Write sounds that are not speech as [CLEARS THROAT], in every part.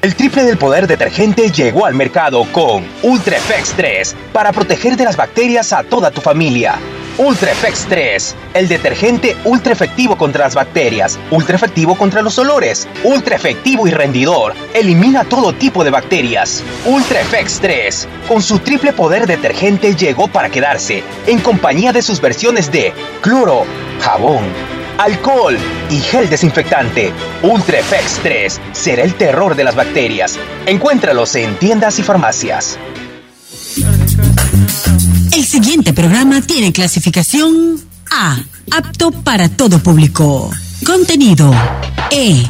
El triple del poder detergente llegó al mercado con Ultra Effects 3 para proteger de las bacterias a toda tu familia. Ultra Effects 3, el detergente ultra efectivo contra las bacterias, ultra efectivo contra los olores, ultra efectivo y rendidor, elimina todo tipo de bacterias. Ultra Effects 3, con su triple poder detergente llegó para quedarse, en compañía de sus versiones de cloro, jabón, alcohol y gel desinfectante. Ultra Effects 3 será el terror de las bacterias. Encuéntralos en tiendas y farmacias. El siguiente programa tiene clasificación A, apto para todo público. Contenido E,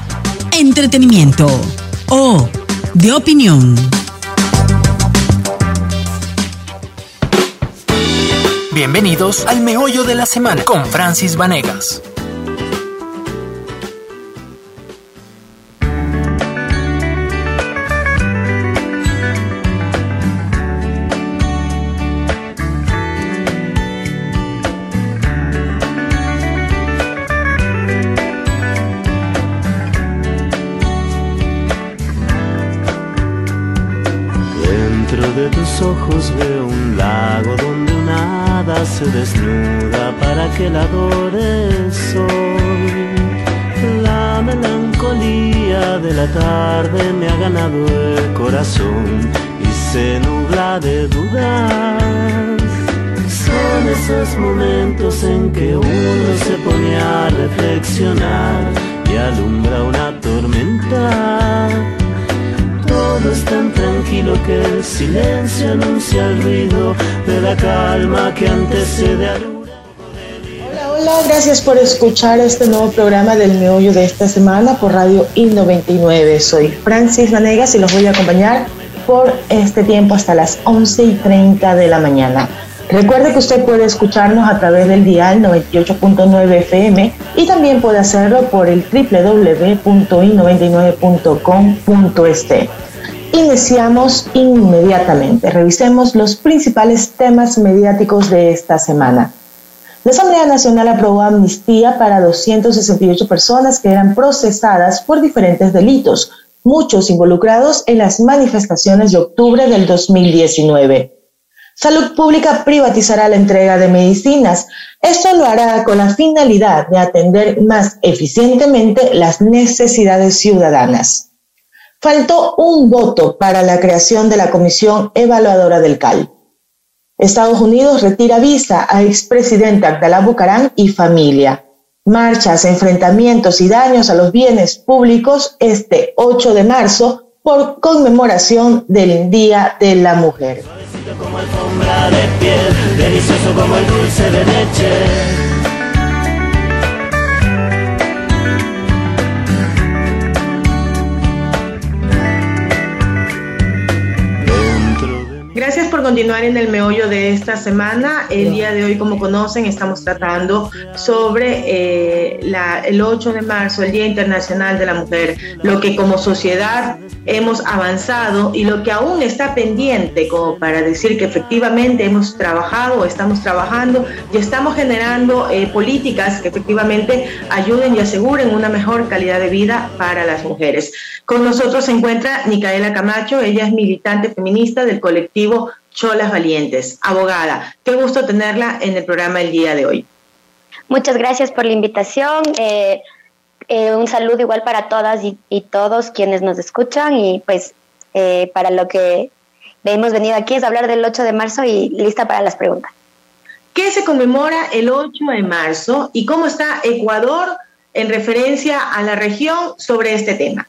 entretenimiento O, de opinión. Bienvenidos al Meollo de la Semana con Francis Vanegas. El ruido de la calma que antecede al Hola, hola, gracias por escuchar este nuevo programa del meollo de esta semana por Radio I99. Soy Francis Vanegas y los voy a acompañar por este tiempo hasta las 11 y 30 de la mañana. Recuerde que usted puede escucharnos a través del dial 98.9 FM y también puede hacerlo por el www.i99.com.est. Iniciamos inmediatamente. Revisemos los principales temas mediáticos de esta semana. La Asamblea Nacional aprobó amnistía para 268 personas que eran procesadas por diferentes delitos, muchos involucrados en las manifestaciones de octubre del 2019. Salud Pública privatizará la entrega de medicinas. Esto lo hará con la finalidad de atender más eficientemente las necesidades ciudadanas. Faltó un voto para la creación de la Comisión Evaluadora del CAL. Estados Unidos retira visa a expresidente Abdalá Bucarán y familia. Marchas, enfrentamientos y daños a los bienes públicos este 8 de marzo por conmemoración del Día de la Mujer como alfombra de piel, delicioso como el dulce de leche. Gracias por continuar en el meollo de esta semana. El día de hoy, como conocen, estamos tratando sobre eh, el 8 de marzo, el Día Internacional de la Mujer, lo que como sociedad hemos avanzado y lo que aún está pendiente, como para decir que efectivamente hemos trabajado estamos trabajando y estamos generando eh, políticas que efectivamente ayuden y aseguren una mejor calidad de vida para las mujeres. Con nosotros se encuentra Micaela Camacho, ella es militante feminista del colectivo Cholas Valientes, abogada. Qué gusto tenerla en el programa el día de hoy. Muchas gracias por la invitación. Eh, eh, un saludo igual para todas y, todos quienes nos escuchan y pues eh, para lo que hemos venido aquí es hablar del 8 de marzo y lista para las preguntas. ¿Qué se conmemora el 8 de marzo y cómo está Ecuador en referencia a la región sobre este tema?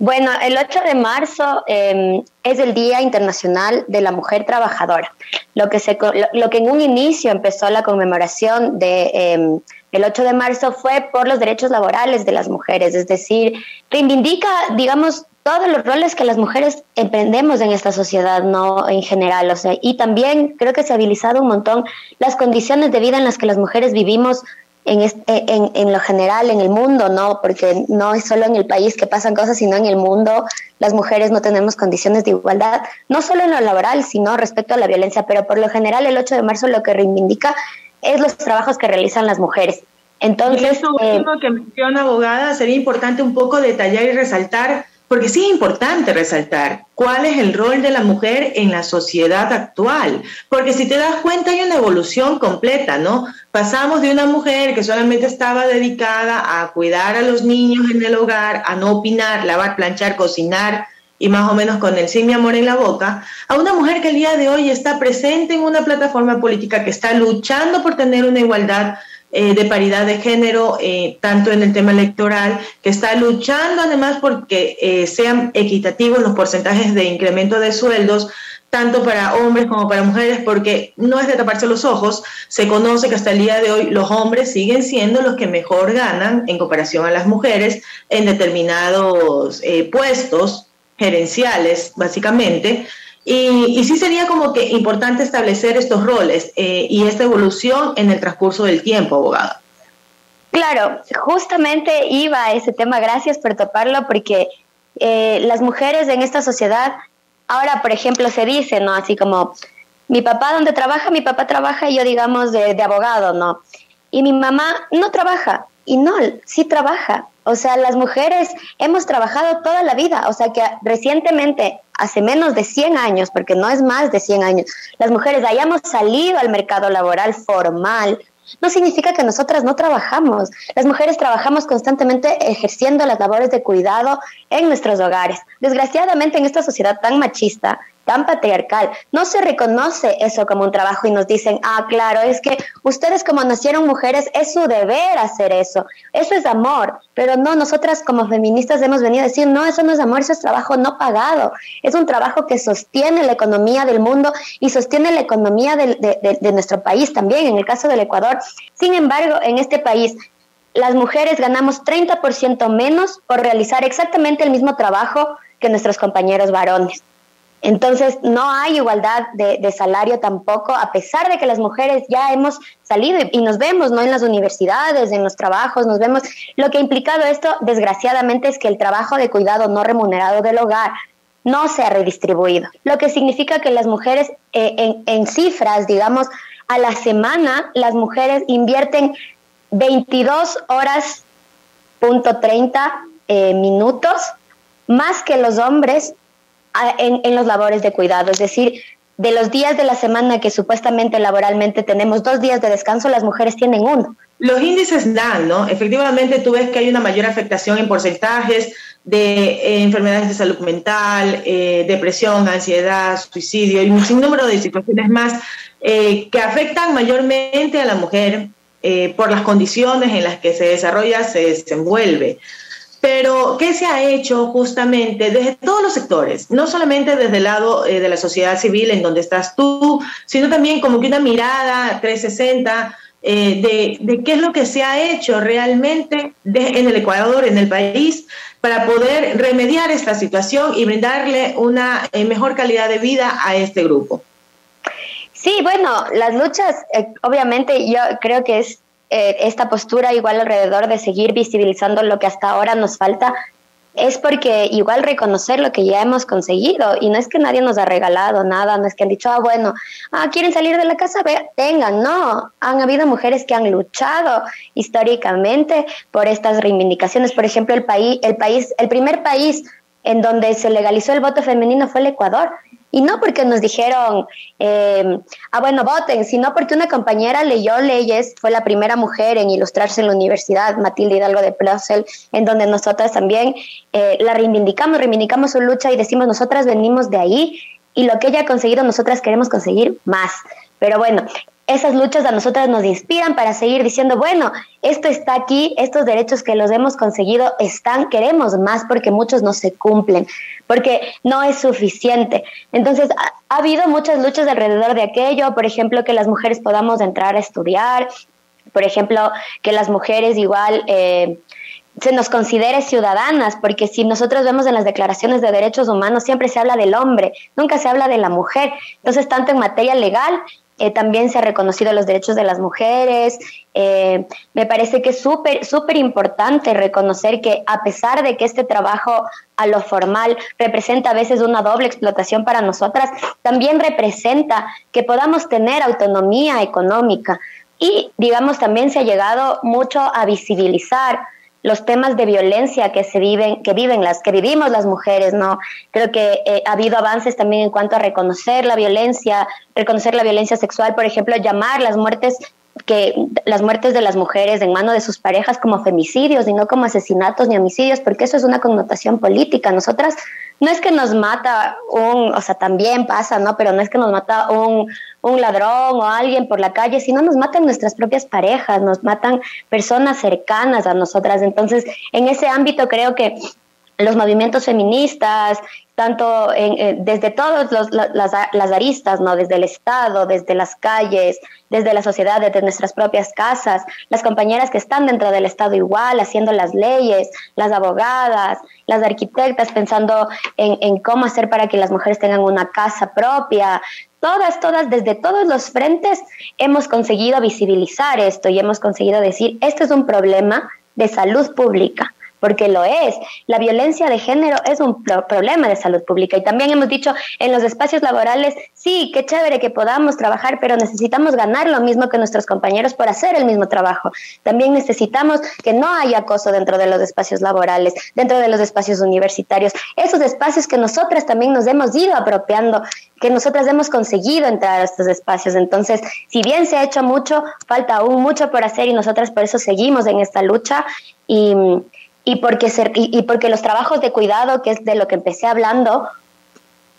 Bueno, el 8 de marzo em, es el Día Internacional de la Mujer Trabajadora, lo que, se, lo, que en un inicio empezó la conmemoración de, em, el 8 de marzo fue por los derechos laborales de las mujeres, es decir, reivindica, digamos, todos los roles que las mujeres emprendemos en esta sociedad, no en general, o sea, y también creo que se ha habilitado un montón las condiciones de vida en las que las mujeres vivimos en, en, en, lo general, en el mundo, ¿no? Porque no es solo en el país que pasan cosas, sino en el mundo las mujeres no tenemos condiciones de igualdad, no solo en lo laboral, sino respecto a la violencia, pero por lo general el 8 de marzo lo que reivindica es los trabajos que realizan las mujeres. Entonces, y eso último eh, que menciona abogada, sería importante un poco detallar y resaltar porque sí es importante resaltar cuál es el rol de la mujer en la sociedad actual, porque si te das cuenta hay una evolución completa, ¿no? Pasamos de una mujer que solamente estaba dedicada a cuidar a los niños en el hogar, a no opinar, lavar, planchar, cocinar, y más o menos con el sí mi amor en la boca, a una mujer que el día de hoy está presente en una plataforma política que está luchando por tener una igualdad eh, de paridad de género, eh, tanto en el tema electoral, que está luchando además porque eh, sean equitativos los porcentajes de incremento de sueldos, tanto para hombres como para mujeres, porque no es de taparse los ojos, se conoce que hasta el día de hoy los hombres siguen siendo los que mejor ganan en comparación a las mujeres en determinados puestos gerenciales, básicamente. Y, sí sería como que importante establecer estos roles eh, y esta evolución en el transcurso del tiempo, abogado. Claro, justamente iba a ese tema, gracias por toparlo, porque eh, las mujeres en esta sociedad, ahora por ejemplo se dice, ¿no? Así como, mi papá donde trabaja, mi papá trabaja y yo digamos de abogado, ¿no? Y mi mamá no trabaja, y no, sí trabaja, o sea, las mujeres hemos trabajado toda la vida, o sea que recientemente, hace menos de 100 años, porque no es más de 100 años, las mujeres hayamos salido al mercado laboral formal, no significa que nosotras no trabajamos. Las mujeres trabajamos constantemente ejerciendo las labores de cuidado en nuestros hogares. Desgraciadamente en esta sociedad tan machista, tan patriarcal. No se reconoce eso como un trabajo y nos dicen, ah, claro, es que ustedes como nacieron mujeres es su deber hacer eso. Eso es amor. Pero no, nosotras como feministas hemos venido a decir, no, eso no es amor, eso es trabajo no pagado. Es un trabajo que sostiene la economía del mundo y sostiene la economía de, de nuestro país también, en el caso del Ecuador. Sin embargo, en este país las mujeres ganamos 30% menos por realizar exactamente el mismo trabajo que nuestros compañeros varones. Entonces, no hay igualdad de, salario tampoco, a pesar de que las mujeres ya hemos salido y, nos vemos, ¿no? En las universidades, en los trabajos, nos vemos. Lo que ha implicado esto, desgraciadamente, es que el trabajo de cuidado no remunerado del hogar no se ha redistribuido. Lo que significa que las mujeres, eh, en, cifras, digamos, a la semana, las mujeres invierten 22 horas, punto 30 eh, minutos, más que los hombres en, en los labores de cuidado, es decir, de los días de la semana que supuestamente laboralmente tenemos dos días de descanso, las mujeres tienen uno. Los índices dan, ¿no? Efectivamente, tú ves que hay una mayor afectación en porcentajes de eh, enfermedades de salud mental, eh, depresión, ansiedad, suicidio y un sinnúmero de situaciones más eh, que afectan mayormente a la mujer por las condiciones en las que se desarrolla, se desenvuelve. Pero, ¿qué se ha hecho justamente desde todos los sectores? No solamente desde el lado eh, de la sociedad civil, en donde estás tú, sino también como que una mirada 360 eh, de, qué es lo que se ha hecho realmente en el Ecuador, en el país, para poder remediar esta situación y brindarle una eh, mejor calidad de vida a este grupo. Sí, bueno, las luchas, obviamente yo creo que es eh, esta postura igual alrededor de seguir visibilizando lo que hasta ahora nos falta es porque igual reconocer lo que ya hemos conseguido. Y no es que nadie nos ha regalado nada, no es que han dicho, ah, bueno, ah, quieren salir de la casa, tengan, no, han habido mujeres que han luchado históricamente por estas reivindicaciones, por ejemplo, el país, el país, el primer país en donde se legalizó el voto femenino fue el Ecuador y no porque nos dijeron, eh, ah, bueno, voten, sino porque una compañera leyó leyes, fue la primera mujer en ilustrarse en la universidad, Matilde Hidalgo de Plössel, en donde nosotras también eh, la reivindicamos, reivindicamos su lucha y decimos, nosotras venimos de ahí y lo que ella ha conseguido, nosotras queremos conseguir más. Pero bueno, esas luchas a nosotras nos inspiran para seguir diciendo, bueno, esto está aquí, estos derechos que los hemos conseguido están, queremos más porque muchos no se cumplen, porque no es suficiente. Entonces, ha, habido muchas luchas alrededor de aquello, por ejemplo, que las mujeres podamos entrar a estudiar, por ejemplo, que las mujeres igual... Eh, se nos considere ciudadanas, porque si nosotros vemos en las declaraciones de derechos humanos, siempre se habla del hombre, nunca se habla de la mujer. Entonces, tanto en materia legal eh, también se ha reconocido los derechos de las mujeres. Eh, me parece que es súper, súper importante reconocer que a pesar de que este trabajo a lo formal representa a veces una doble explotación para nosotras, también representa que podamos tener autonomía económica. Y, digamos, también se ha llegado mucho a visibilizar los temas de violencia que se viven, que viven las, que vivimos las mujeres, ¿no? Creo que eh, ha habido avances también en cuanto a reconocer la violencia, reconocer la violencia sexual, por ejemplo, llamar las muertes que las muertes de las mujeres en mano de sus parejas como femicidios y no como asesinatos ni homicidios, porque eso es una connotación política. Nosotras no es que nos mata un, o sea, también pasa, ¿no? Pero no es que nos mata un, un ladrón o alguien por la calle, sino nos matan nuestras propias parejas, nos matan personas cercanas a nosotras. Entonces, en ese ámbito creo que los movimientos feministas, tanto en, desde todas las, las, aristas, ¿no? desde el Estado, desde las calles, desde la sociedad, desde nuestras propias casas, las compañeras que están dentro del Estado igual, haciendo las leyes, las abogadas, las arquitectas, pensando en, en cómo hacer para que las mujeres tengan una casa propia, todas, todas, desde todos los frentes hemos conseguido visibilizar esto y hemos conseguido decir, esto es un problema de salud pública porque lo es. La violencia de género es un problema de salud pública y también hemos dicho en los espacios laborales, sí, qué chévere que podamos trabajar, pero necesitamos ganar lo mismo que nuestros compañeros por hacer el mismo trabajo. También necesitamos que no haya acoso dentro de los espacios laborales, dentro de los espacios universitarios, esos espacios que nosotras también nos hemos ido apropiando, que nosotras hemos conseguido entrar a estos espacios. Entonces, si bien se ha hecho mucho, falta aún mucho por hacer y nosotras por eso seguimos en esta lucha y y porque, y, porque los trabajos de cuidado, que es de lo que empecé hablando,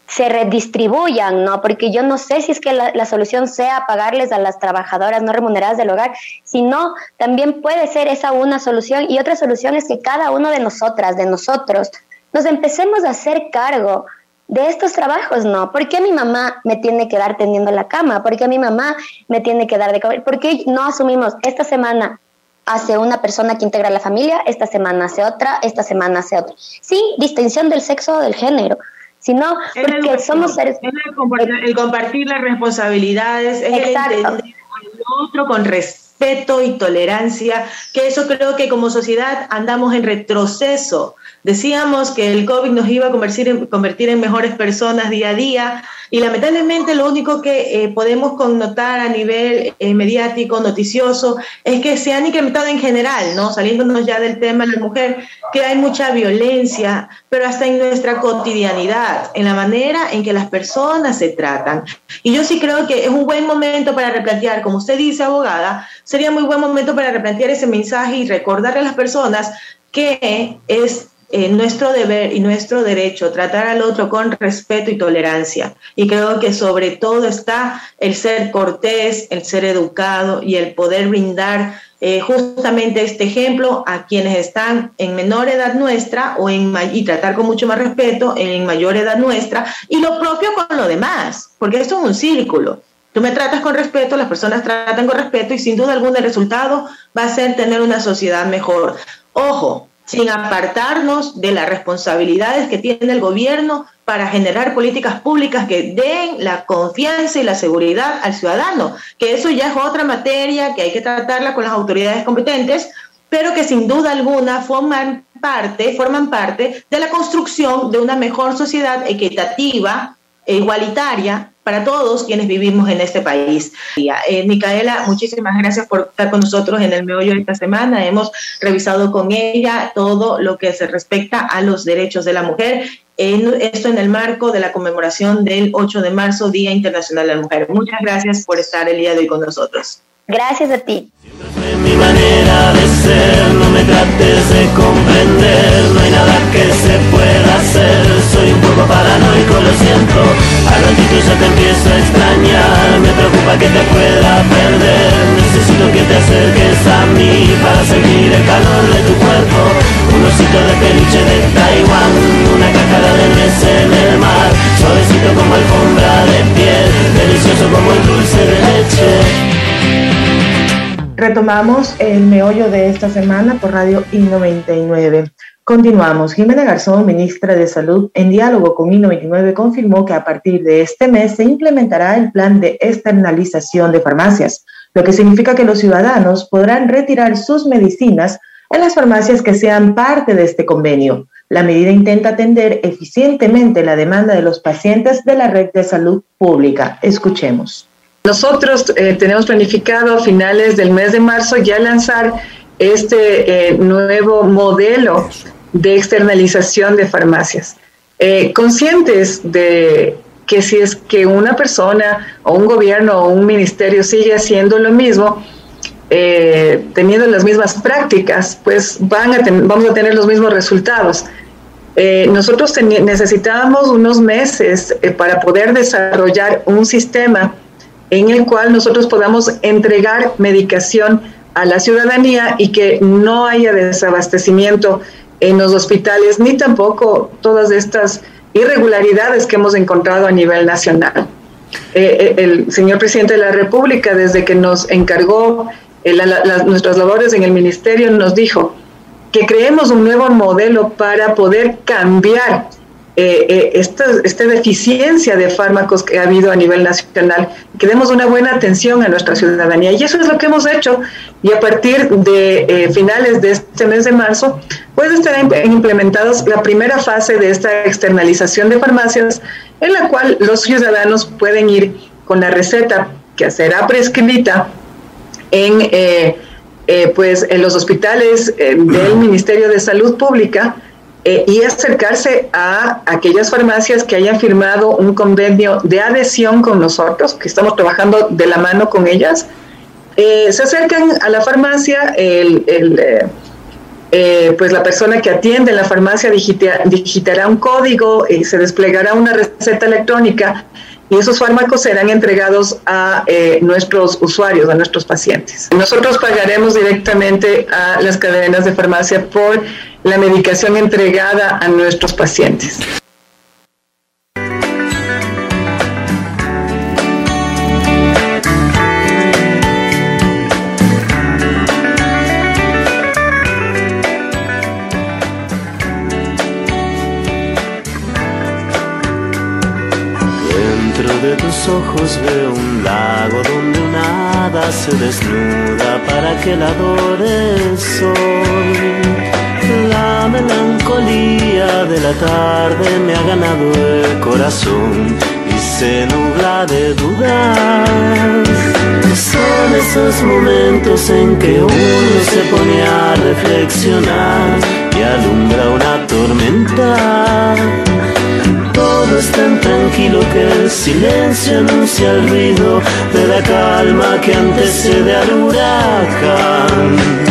se redistribuyan, ¿no? Porque yo no sé si es que la, solución sea pagarles a las trabajadoras no remuneradas del hogar, sino también puede ser esa una solución y otra solución es que cada uno de nosotras, de nosotros, nos empecemos a hacer cargo de estos trabajos, ¿no? ¿Por qué mi mamá me tiene que dar tendiendo la cama? ¿Por qué mi mamá me tiene que dar de comer? ¿Por qué no asumimos esta semana hace una persona que integra la familia, esta semana hace otra, esta semana hace otra. Sí, distinción del sexo o del género, sino porque somos seres... el, compartir, el compartir las responsabilidades, es Exacto. el entender al otro con respeto y tolerancia, que eso creo que como sociedad andamos en retroceso. Decíamos que el COVID nos iba a convertir en, convertir en mejores personas día a día, y lamentablemente lo único que eh, podemos connotar a nivel eh, mediático, noticioso, es que se han incrementado en general, ¿no? Saliéndonos ya del tema de la mujer, que hay mucha violencia, pero hasta en nuestra cotidianidad, en la manera en que las personas se tratan. Y yo sí creo que es un buen momento para replantear, como usted dice, abogada, sería muy buen momento para replantear ese mensaje y recordarle a las personas que es eh, nuestro deber y nuestro derecho tratar al otro con respeto y tolerancia. Y creo que sobre todo está el ser cortés, el ser educado y el poder brindar eh, justamente este ejemplo a quienes están en menor edad nuestra o en, y tratar con mucho más respeto en mayor edad nuestra y lo propio con lo demás, porque esto es un círculo. Tú me tratas con respeto, las personas tratan con respeto y sin duda alguna el resultado va a ser tener una sociedad mejor. Ojo, sin apartarnos de las responsabilidades que tiene el gobierno para generar políticas públicas que den la confianza y la seguridad al ciudadano, que eso ya es otra materia que hay que tratarla con las autoridades competentes, pero que sin duda alguna forman parte, forman parte de la construcción de una mejor sociedad equitativa e igualitaria para todos quienes vivimos en este país. Eh, Micaela, muchísimas gracias por estar con nosotros en el meollo de esta semana. Hemos revisado con ella todo lo que se respecta a los derechos de la mujer. esto en el marco de la conmemoración del 8 de marzo, Día Internacional de la Mujer. Muchas gracias por estar el día de hoy con nosotros. Gracias a ti. Siempre mi manera de ser, no me trates de comprender, no hay nada que se pueda hacer, soy un poco paranoico, lo siento, al ratito ya te empiezo a extrañar, me preocupa que te pueda perder, necesito que te acerques a mí para sentir el calor de tu cuerpo, un osito de peluche de Taiwán, una cajada de nuez en el mar, suavecito como alfombra de piel, delicioso como el dulce de leche. Retomamos el meollo de esta semana por Radio I99. Continuamos. Jimena Garzón, ministra de Salud, en diálogo con I99, confirmó que a partir de este mes se implementará el plan de externalización de farmacias, lo que significa que los ciudadanos podrán retirar sus medicinas en las farmacias que sean parte de este convenio. La medida intenta atender eficientemente la demanda de los pacientes de la red de salud pública. Escuchemos. Nosotros eh, tenemos planificado a finales del mes de marzo ya lanzar este eh, nuevo modelo de externalización de farmacias. Eh, conscientes de que si es que una persona o un gobierno o un ministerio sigue haciendo lo mismo, eh, teniendo las mismas prácticas, pues van a vamos a tener los mismos resultados. Eh, nosotros necesitábamos unos meses para poder desarrollar un sistema en el cual nosotros podamos entregar medicación a la ciudadanía y que no haya desabastecimiento en los hospitales, ni tampoco todas estas irregularidades que hemos encontrado a nivel nacional. Eh, eh, el señor presidente de la República, desde que nos encargó eh, nuestras labores en el ministerio, nos dijo que creemos un nuevo modelo para poder cambiar eh, eh, esta, esta, deficiencia de fármacos que ha habido a nivel nacional, que demos una buena atención a nuestra ciudadanía. Y eso es lo que hemos hecho. Y a partir de eh, finales de este mes de marzo, puede estar implementados la primera fase de esta externalización de farmacias, en la cual los ciudadanos pueden ir con la receta que será prescrita en, pues, en los hospitales del [CLEARS THROAT] Ministerio de Salud Pública eh, y acercarse a aquellas farmacias que hayan firmado un convenio de adhesión con nosotros, que estamos trabajando de la mano con ellas. Eh, se acercan a la farmacia, el, eh, pues la persona que atiende en la farmacia digitará un código y se desplegará una receta electrónica y esos fármacos serán entregados a nuestros usuarios, a nuestros pacientes. Nosotros pagaremos directamente a las cadenas de farmacia por la medicación entregada a nuestros pacientes. Dentro de tus ojos veo un lago donde una hada se desnuda para que la adores hoy melancolía de la tarde me ha ganado el corazón y se nubla de dudas. Son esos momentos en que uno se pone a reflexionar y alumbra una tormenta. Todo es tan tranquilo que el silencio anuncia el ruido de la calma que antecede al huracán.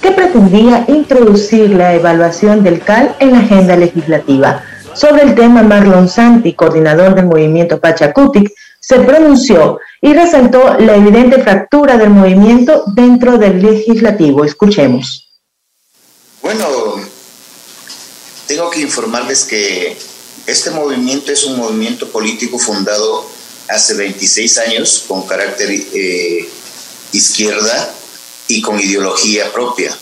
que pretendía introducir la evaluación del CAL en la agenda legislativa. Sobre el tema, Marlon Santi, coordinador del movimiento Pachacutic, se pronunció y resaltó la evidente fractura del movimiento dentro del legislativo. Escuchemos. Bueno, tengo que informarles que este movimiento es un movimiento político fundado hace 26 años con carácter eh, izquierda y con ideología propia.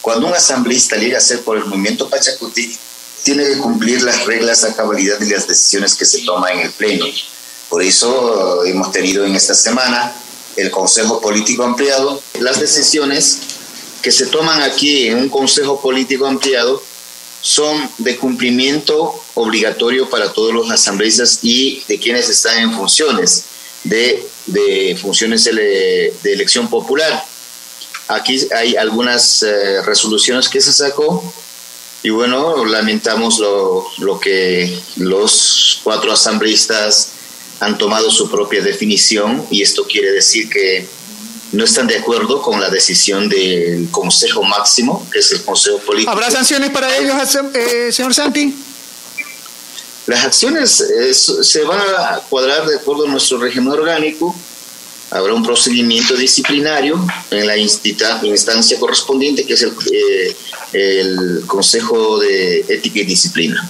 Cuando un asambleísta llega a ser por el movimiento Pachacuti, tiene que cumplir las reglas a cabalidad de las decisiones que se toman en el Pleno. Por eso hemos tenido en esta semana el Consejo Político Ampliado. Las decisiones que se toman aquí en un Consejo Político Ampliado son de cumplimiento obligatorio para todos los asambleístas y de quienes están en funciones de, de funciones de elección popular. Aquí hay algunas eh, resoluciones que se sacó y bueno, lamentamos lo, lo, que los cuatro asambleístas han tomado su propia definición y esto quiere decir que no están de acuerdo con la decisión del Consejo Máximo, que es el Consejo Político. ¿Habrá sanciones para ellos, eh, señor Santi? Las acciones eh, se van a cuadrar de acuerdo a nuestro régimen orgánico habrá un procedimiento disciplinario en la instancia correspondiente, que es el, eh, el Consejo de Ética y Disciplina.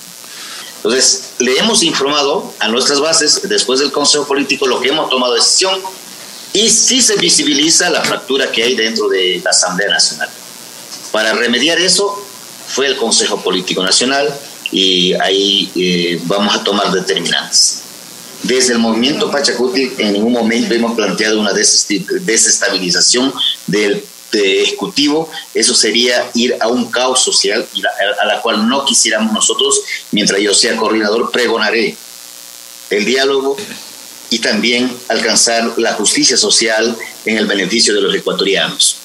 Entonces, le hemos informado a nuestras bases, después del Consejo Político, lo que hemos tomado decisión y sí se visibiliza la fractura que hay dentro de la Asamblea Nacional. Para remediar eso fue el Consejo Político Nacional y ahí eh, vamos a tomar determinantes. Desde el movimiento Pachacuti en ningún momento hemos planteado una desestabilización del ejecutivo, eso sería ir a un caos social a la cual no quisiéramos nosotros, mientras yo sea coordinador, pregonaré el diálogo y también alcanzar la justicia social en el beneficio de los ecuatorianos.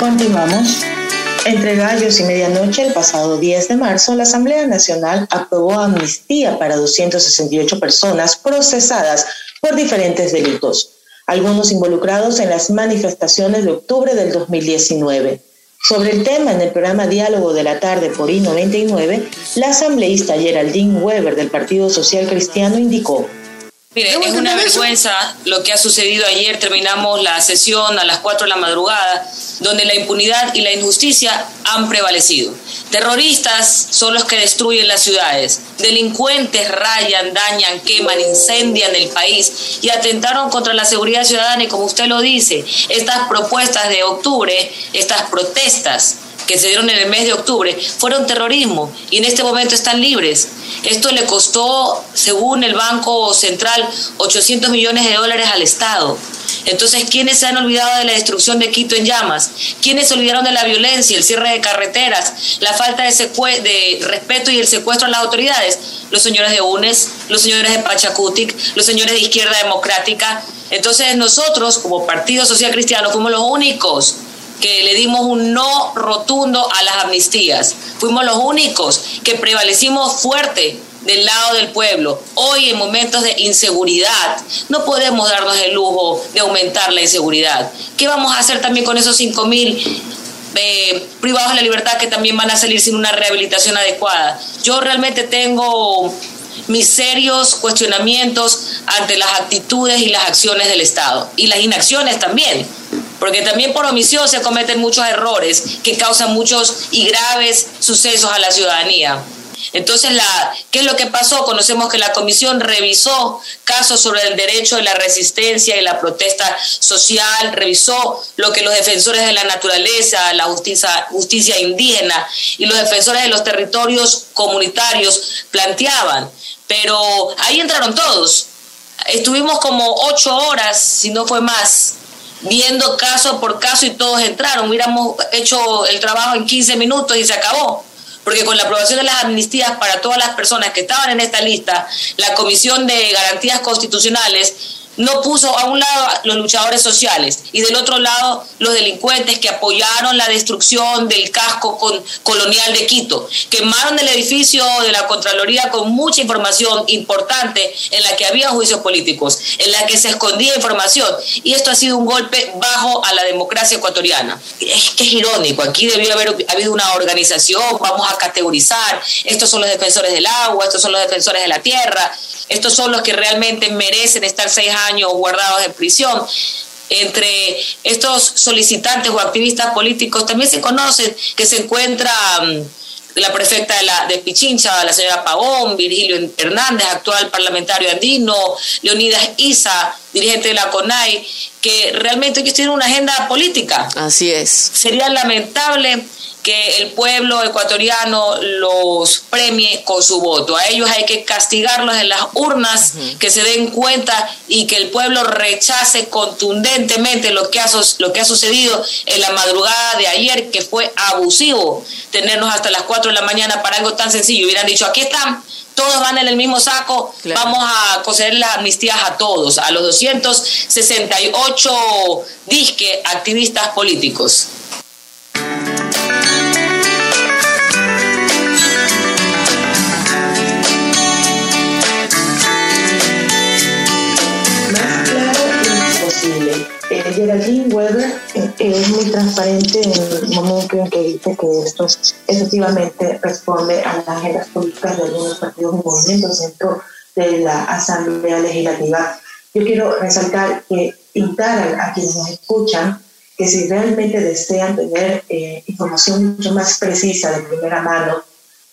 Continuamos. Entre gallos y medianoche, el pasado 10 de marzo, la Asamblea Nacional aprobó amnistía para 268 personas procesadas por diferentes delitos, algunos involucrados en las manifestaciones de octubre del 2019. Sobre el tema en el programa Diálogo de la Tarde por I-99, la asambleísta Geraldine Weber del Partido Social Cristiano indicó Mire, es una vergüenza lo que ha sucedido ayer. Terminamos la sesión a las 4 de la madrugada, donde la impunidad y la injusticia han prevalecido. Terroristas son los que destruyen las ciudades. Delincuentes rayan, dañan, queman, incendian el país y atentaron contra la seguridad ciudadana. Y como usted lo dice, estas propuestas de octubre, estas protestas que se dieron en el mes de octubre fueron terrorismo y en este momento están libres. Esto le costó, según el Banco Central, 800 millones de dólares al Estado. Entonces, ¿quiénes se han olvidado de la destrucción de Quito en llamas? ¿Quiénes se olvidaron de la violencia, el cierre de carreteras, la falta de, respeto y el secuestro a las autoridades? Los señores de UNES, los señores de Pachacutic, los señores de Izquierda Democrática. Entonces, nosotros, como Partido Social Cristiano, fuimos los únicos que le dimos un no rotundo a las amnistías. Fuimos los únicos que prevalecimos fuerte del lado del pueblo. Hoy en momentos de inseguridad no podemos darnos el lujo de aumentar la inseguridad. ¿Qué vamos a hacer también con esos 5 mil eh, privados de la libertad que también van a salir sin una rehabilitación adecuada? Yo realmente tengo mis serios cuestionamientos ante las actitudes y las acciones del Estado y las inacciones también porque también por omisión se cometen muchos errores que causan muchos y graves sucesos a la ciudadanía. Entonces, la, ¿qué es lo que pasó? Conocemos que la comisión revisó casos sobre el derecho de la resistencia y la protesta social, revisó lo que los defensores de la naturaleza, la justicia, justicia indígena y los defensores de los territorios comunitarios planteaban. Pero ahí entraron todos. Estuvimos como ocho horas, si no fue más, viendo caso por caso y todos entraron. Hubiéramos hecho el trabajo en 15 minutos y se acabó. Porque con la aprobación de las amnistías para todas las personas que estaban en esta lista, la Comisión de Garantías Constitucionales no puso a un lado los luchadores sociales y del otro lado los delincuentes que apoyaron la destrucción del casco colonial de Quito. Quemaron el edificio de la Contraloría con mucha información importante en la que había juicios políticos, en la que se escondía información. Y esto ha sido un golpe bajo a la democracia ecuatoriana. Es que es irónico, aquí debió haber habido una organización, vamos a categorizar, estos son los defensores del agua, estos son los defensores de la tierra, estos son los que realmente merecen estar seis años guardados en prisión. Entre estos solicitantes o activistas políticos también se conoce que se encuentra mm, la prefecta de, la, de Pichincha, la señora Pavón, Virgilio Hernández, actual parlamentario andino, Leonidas Isa, dirigente de la CONAI, que realmente ellos tienen una agenda política. Así es. Sería lamentable que el pueblo ecuatoriano los premie con su voto. A ellos hay que castigarlos en las urnas, que se den cuenta y que el pueblo rechace contundentemente lo que, ha, lo que ha sucedido en la madrugada de ayer, que fue abusivo tenernos hasta las 4 de la mañana para algo tan sencillo. Hubieran dicho, aquí están, todos van en el mismo saco, vamos a conceder las amnistías a todos, a los 268 disque activistas políticos. Eh, es muy transparente en el momento en que dice que esto efectivamente responde a las agendas políticas de algunos partidos y movimientos dentro de la Asamblea Legislativa. Yo quiero resaltar que invitar a quienes nos escuchan que si realmente desean tener eh, información mucho más precisa de primera mano,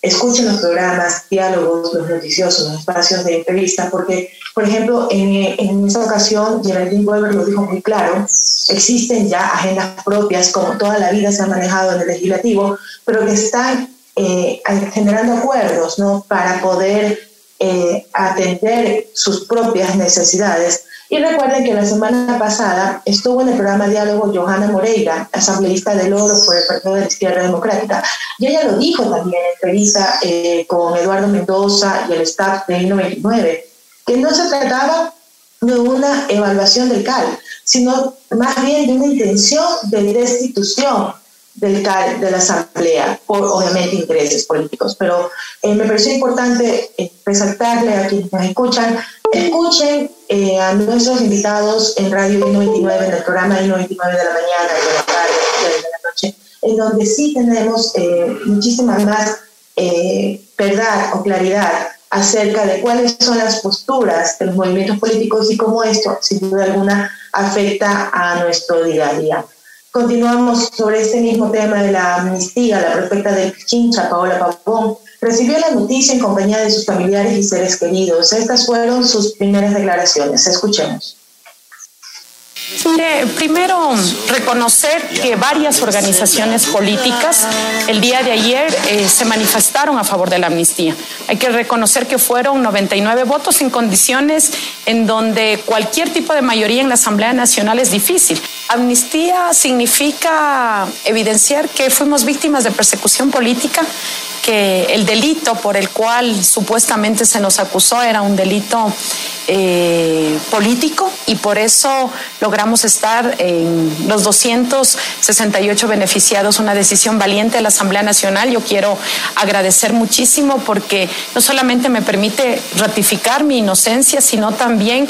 escuchen los programas, diálogos, los noticiosos, los espacios de entrevista, porque, por ejemplo, en, en esta ocasión, Geraldine Weber lo dijo muy claro, existen ya agendas propias, como toda la vida se ha manejado en el legislativo, pero que están eh, generando acuerdos ¿no? para poder eh, atender sus propias necesidades. Y recuerden que la semana pasada estuvo en el programa Diálogo Johanna Moreira, asambleísta del Oro por el Partido de la Izquierda Democrática, y ella lo dijo también en entrevista eh, con Eduardo Mendoza y el staff de I-99, que no se trataba de una evaluación del CAL, sino más bien de una intención de destitución del CAL, de la Asamblea, por obviamente intereses políticos. Pero eh, me pareció importante eh, resaltarle a quienes nos escuchan, escuchen eh, a nuestros invitados en Radio I99, en el programa I99 de la mañana, de la tarde, de la noche, en donde sí tenemos muchísima más verdad o claridad acerca de cuáles son las posturas de los movimientos políticos y cómo esto, sin duda alguna, afecta a nuestro día a día. Continuamos sobre este mismo tema de la amnistía. La prefecta de Pichincha, Paola Pavón, recibió la noticia en compañía de sus familiares y seres queridos. Estas fueron sus primeras declaraciones. Escuchemos. Mire, primero reconocer que varias organizaciones políticas el día de ayer eh, se manifestaron a favor de la amnistía. Hay que reconocer que fueron 99 votos en condiciones en donde cualquier tipo de mayoría en la Asamblea Nacional es difícil. Amnistía significa evidenciar que fuimos víctimas de persecución política que el delito por el cual supuestamente se nos acusó era un delito eh, político y por eso logramos estar en los 268 beneficiados, una decisión valiente de la Asamblea Nacional. Yo quiero agradecer muchísimo porque no solamente me permite ratificar mi inocencia, sino también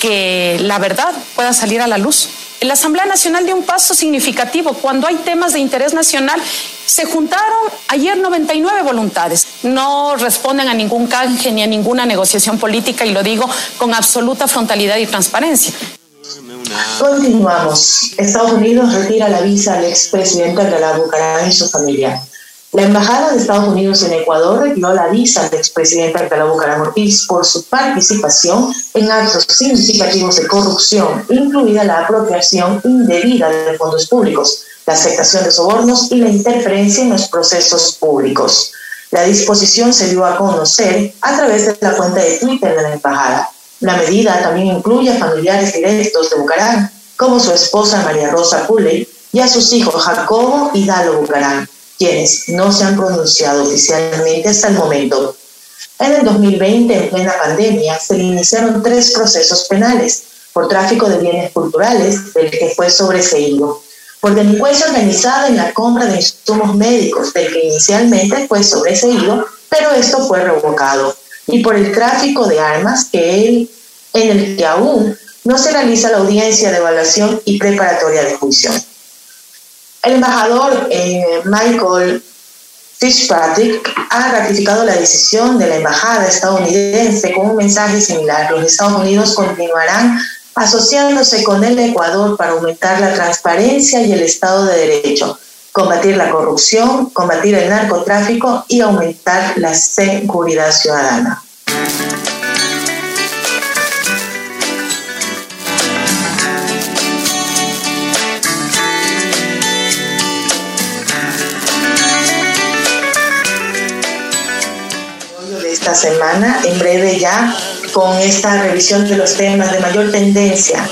que la verdad pueda salir a la luz. La Asamblea Nacional dio un paso significativo. Cuando hay temas de interés nacional, se juntaron ayer 99 voluntades. No responden a ningún canje ni a ninguna negociación política y lo digo con absoluta frontalidad y transparencia. Continuamos. Estados Unidos retira la visa al expresidente de la Bucaramanga y su familia. La Embajada de Estados Unidos en Ecuador retiró la visa al expresidente Alcalá Bucaram Ortiz por su participación en actos significativos de corrupción, incluida la apropiación indebida de fondos públicos, la aceptación de sobornos y la interferencia en los procesos públicos. La disposición se dio a conocer a través de la cuenta de Twitter de la Embajada. La medida también incluye a familiares directos de Bucaram, como su esposa María Rosa Puley, y a sus hijos Jacobo y Dalo Bucaram quienes no se han pronunciado oficialmente hasta el momento. En el 2020, en plena pandemia, se iniciaron tres procesos penales por tráfico de bienes culturales, del que fue sobreseído, por delincuencia organizada en la compra de insumos médicos, del que inicialmente fue sobreseído, pero esto fue revocado, y por el tráfico de armas, que él, en el que aún no se realiza la audiencia de evaluación y preparatoria de juicio. El embajador eh, Michael Fitzpatrick ha ratificado la decisión de la embajada estadounidense con un mensaje similar. Los Estados Unidos continuarán asociándose con el Ecuador para aumentar la transparencia y el Estado de Derecho, combatir la corrupción, combatir el narcotráfico y aumentar la seguridad ciudadana. Esta semana, en breve ya, con esta revisión de los temas de mayor tendencia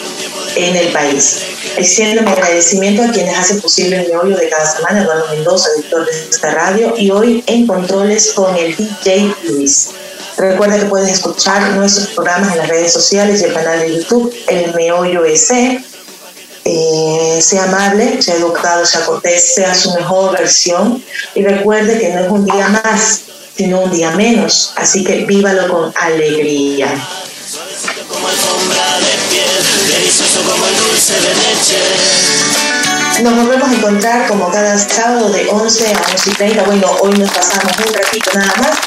en el país. Extiendo mi agradecimiento a quienes hacen posible el meollo de cada semana, Eduardo Mendoza, editor de esta radio, y hoy en controles con el DJ Luis. Recuerda que puedes escuchar nuestros programas en las redes sociales y el canal de YouTube, El Meollo EC. Eh, sea amable, sea educado, sea cortés, sea su mejor versión y recuerde que no es un día más, sino un día menos. Así que vívalo con alegría. Nos volvemos a encontrar como cada sábado de 11 a 11 y 30. Bueno, hoy nos pasamos un ratito nada más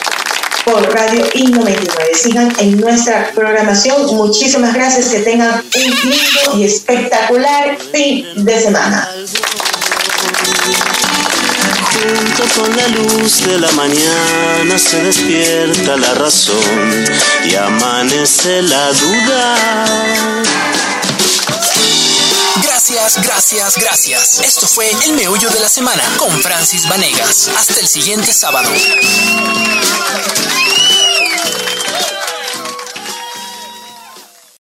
por Radio I99. Sigan en nuestra programación. Muchísimas gracias. Que tengan un lindo y espectacular fin de semana. Con la luz de la mañana se despierta la razón y amanece la duda. Gracias, gracias, gracias. Esto fue El Meollo de la Semana con Francis Vanegas. Hasta el siguiente sábado.